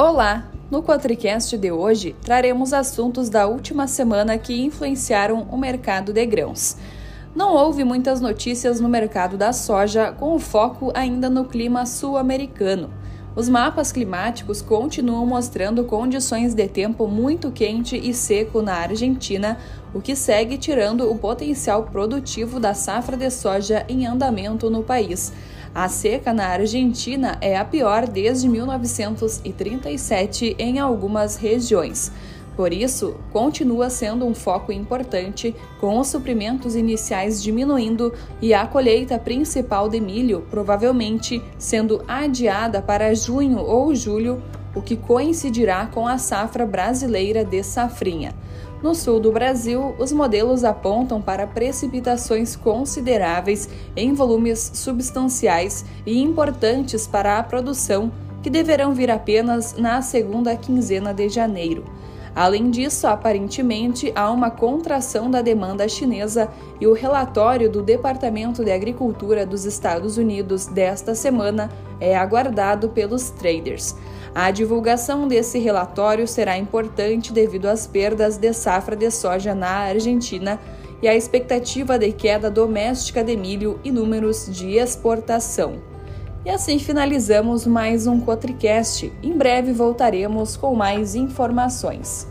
Olá! No Quatricast de hoje, traremos assuntos da última semana que influenciaram o mercado de grãos. Não houve muitas notícias no mercado da soja, com o foco ainda no clima sul-americano. Os mapas climáticos continuam mostrando condições de tempo muito quente e seco na Argentina, o que segue tirando o potencial produtivo da safra de soja em andamento no país. A seca na Argentina é a pior desde 1937 em algumas regiões. Por isso, continua sendo um foco importante, com os suprimentos iniciais diminuindo e a colheita principal de milho provavelmente sendo adiada para junho ou julho, o que coincidirá com a safra brasileira de safrinha. No sul do Brasil, os modelos apontam para precipitações consideráveis em volumes substanciais e importantes para a produção, que deverão vir apenas na segunda quinzena de janeiro. Além disso, aparentemente há uma contração da demanda chinesa e o relatório do Departamento de Agricultura dos Estados Unidos desta semana é aguardado pelos traders. A divulgação desse relatório será importante devido às perdas de safra de soja na Argentina e à expectativa de queda doméstica de milho e números de exportação. E assim finalizamos mais um Cotricast. Em breve voltaremos com mais informações.